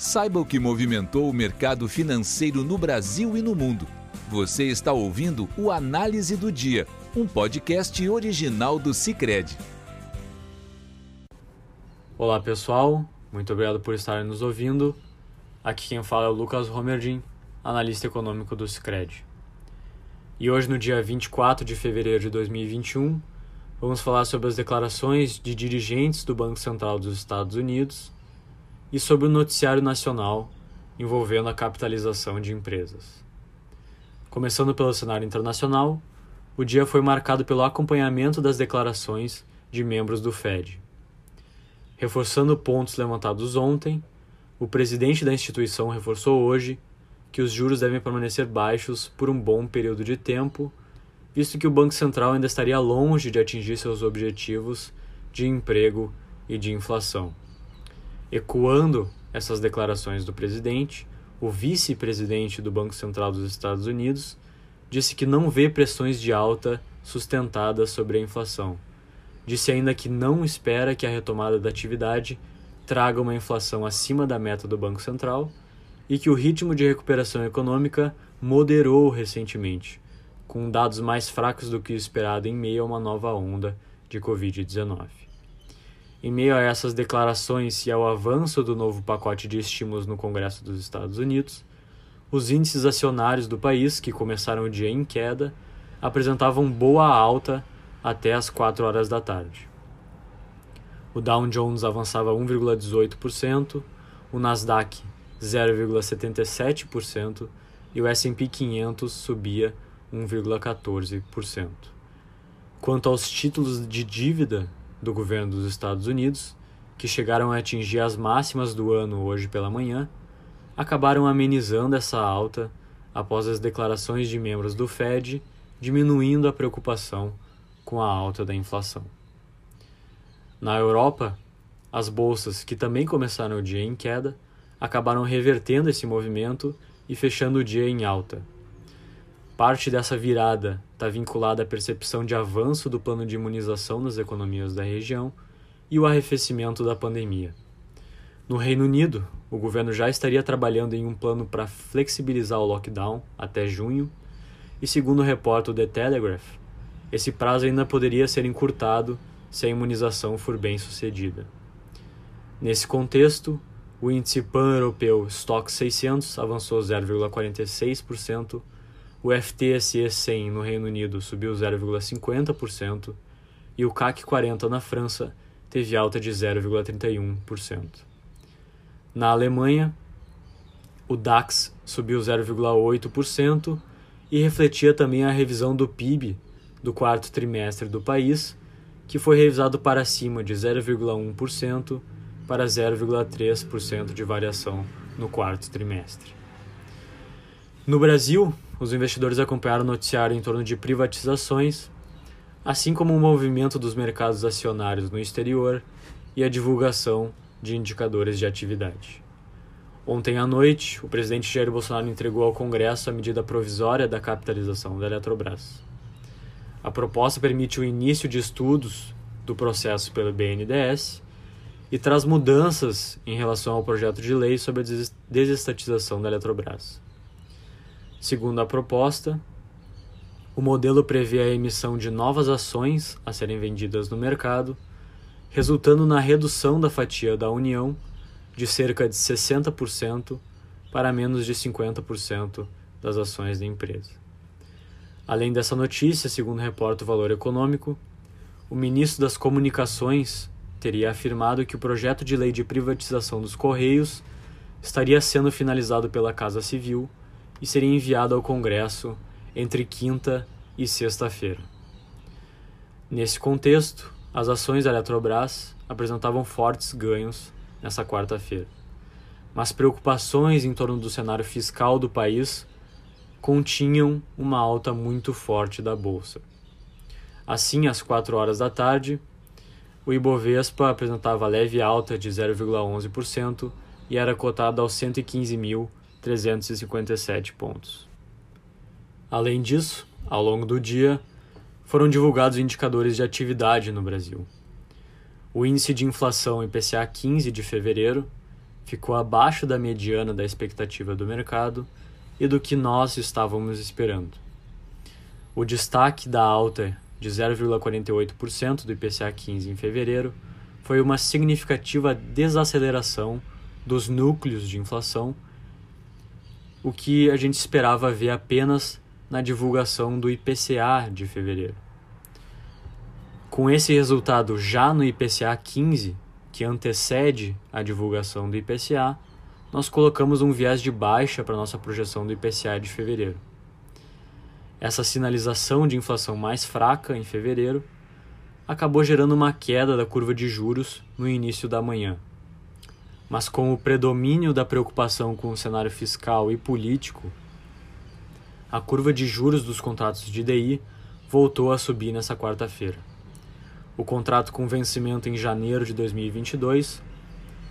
Saiba o que movimentou o mercado financeiro no Brasil e no mundo. Você está ouvindo o Análise do Dia, um podcast original do Cicred. Olá pessoal, muito obrigado por estarem nos ouvindo. Aqui quem fala é o Lucas Romerdin, analista econômico do Cicred. E hoje, no dia 24 de fevereiro de 2021, vamos falar sobre as declarações de dirigentes do Banco Central dos Estados Unidos e sobre o noticiário nacional envolvendo a capitalização de empresas. Começando pelo cenário internacional, o dia foi marcado pelo acompanhamento das declarações de membros do Fed. Reforçando pontos levantados ontem, o presidente da instituição reforçou hoje que os juros devem permanecer baixos por um bom período de tempo, visto que o Banco Central ainda estaria longe de atingir seus objetivos de emprego e de inflação. Ecoando essas declarações do presidente, o vice-presidente do Banco Central dos Estados Unidos disse que não vê pressões de alta sustentadas sobre a inflação. Disse ainda que não espera que a retomada da atividade traga uma inflação acima da meta do Banco Central e que o ritmo de recuperação econômica moderou recentemente, com dados mais fracos do que o esperado em meio a uma nova onda de Covid-19. Em meio a essas declarações e ao avanço do novo pacote de estímulos no Congresso dos Estados Unidos, os índices acionários do país, que começaram o dia em queda, apresentavam boa alta até as 4 horas da tarde. O Dow Jones avançava 1,18%, o Nasdaq 0,77% e o S&P 500 subia 1,14%. Quanto aos títulos de dívida do governo dos Estados Unidos, que chegaram a atingir as máximas do ano hoje pela manhã, acabaram amenizando essa alta após as declarações de membros do Fed diminuindo a preocupação com a alta da inflação. Na Europa, as bolsas, que também começaram o dia em queda, acabaram revertendo esse movimento e fechando o dia em alta. Parte dessa virada está vinculada à percepção de avanço do plano de imunização nas economias da região e o arrefecimento da pandemia. No Reino Unido, o governo já estaria trabalhando em um plano para flexibilizar o lockdown até junho, e segundo o The Telegraph, esse prazo ainda poderia ser encurtado se a imunização for bem sucedida. Nesse contexto, o índice pan-europeu Stock 600 avançou 0,46%, o FTSE 100 no Reino Unido subiu 0,50% e o CAC 40 na França teve alta de 0,31%. Na Alemanha, o DAX subiu 0,8% e refletia também a revisão do PIB do quarto trimestre do país, que foi revisado para cima de 0,1% para 0,3% de variação no quarto trimestre. No Brasil, os investidores acompanharam o noticiário em torno de privatizações, assim como o movimento dos mercados acionários no exterior e a divulgação de indicadores de atividade. Ontem à noite, o presidente Jair Bolsonaro entregou ao Congresso a medida provisória da capitalização da Eletrobras. A proposta permite o início de estudos do processo pelo BNDES e traz mudanças em relação ao projeto de lei sobre a desestatização da Eletrobras. Segundo a proposta, o modelo prevê a emissão de novas ações a serem vendidas no mercado, resultando na redução da fatia da União de cerca de 60% para menos de 50% das ações da empresa. Além dessa notícia, segundo reporta o Valor Econômico, o ministro das Comunicações teria afirmado que o projeto de lei de privatização dos Correios estaria sendo finalizado pela Casa Civil e seria enviado ao Congresso entre quinta e sexta-feira. Nesse contexto, as ações da Eletrobras apresentavam fortes ganhos nessa quarta-feira. Mas preocupações em torno do cenário fiscal do país continham uma alta muito forte da bolsa. Assim, às 4 horas da tarde, o Ibovespa apresentava leve alta de 0,11% e era cotado aos 115 mil 357 pontos. Além disso, ao longo do dia, foram divulgados indicadores de atividade no Brasil. O índice de inflação IPCA 15 de fevereiro ficou abaixo da mediana da expectativa do mercado e do que nós estávamos esperando. O destaque da alta de 0,48% do IPCA 15 em fevereiro foi uma significativa desaceleração dos núcleos de inflação, o que a gente esperava ver apenas na divulgação do IPCA de fevereiro. Com esse resultado já no IPCA 15, que antecede a divulgação do IPCA, nós colocamos um viés de baixa para nossa projeção do IPCA de fevereiro. Essa sinalização de inflação mais fraca em fevereiro acabou gerando uma queda da curva de juros no início da manhã. Mas com o predomínio da preocupação com o cenário fiscal e político, a curva de juros dos contratos de DI voltou a subir nessa quarta-feira. O contrato com vencimento em janeiro de 2022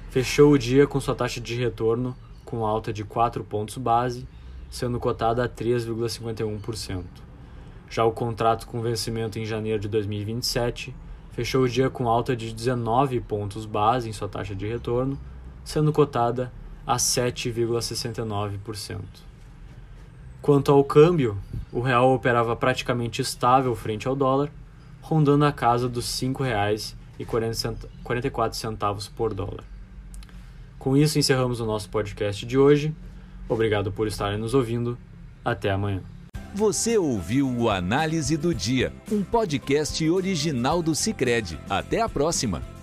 fechou o dia com sua taxa de retorno com alta de 4 pontos base, sendo cotada a 3,51%. Já o contrato com vencimento em janeiro de 2027 fechou o dia com alta de 19 pontos base em sua taxa de retorno, sendo cotada a 7,69%. Quanto ao câmbio, o real operava praticamente estável frente ao dólar, rondando a casa dos R$ 5,44 por dólar. Com isso, encerramos o nosso podcast de hoje. Obrigado por estarem nos ouvindo. Até amanhã. Você ouviu o Análise do Dia, um podcast original do Cicred. Até a próxima!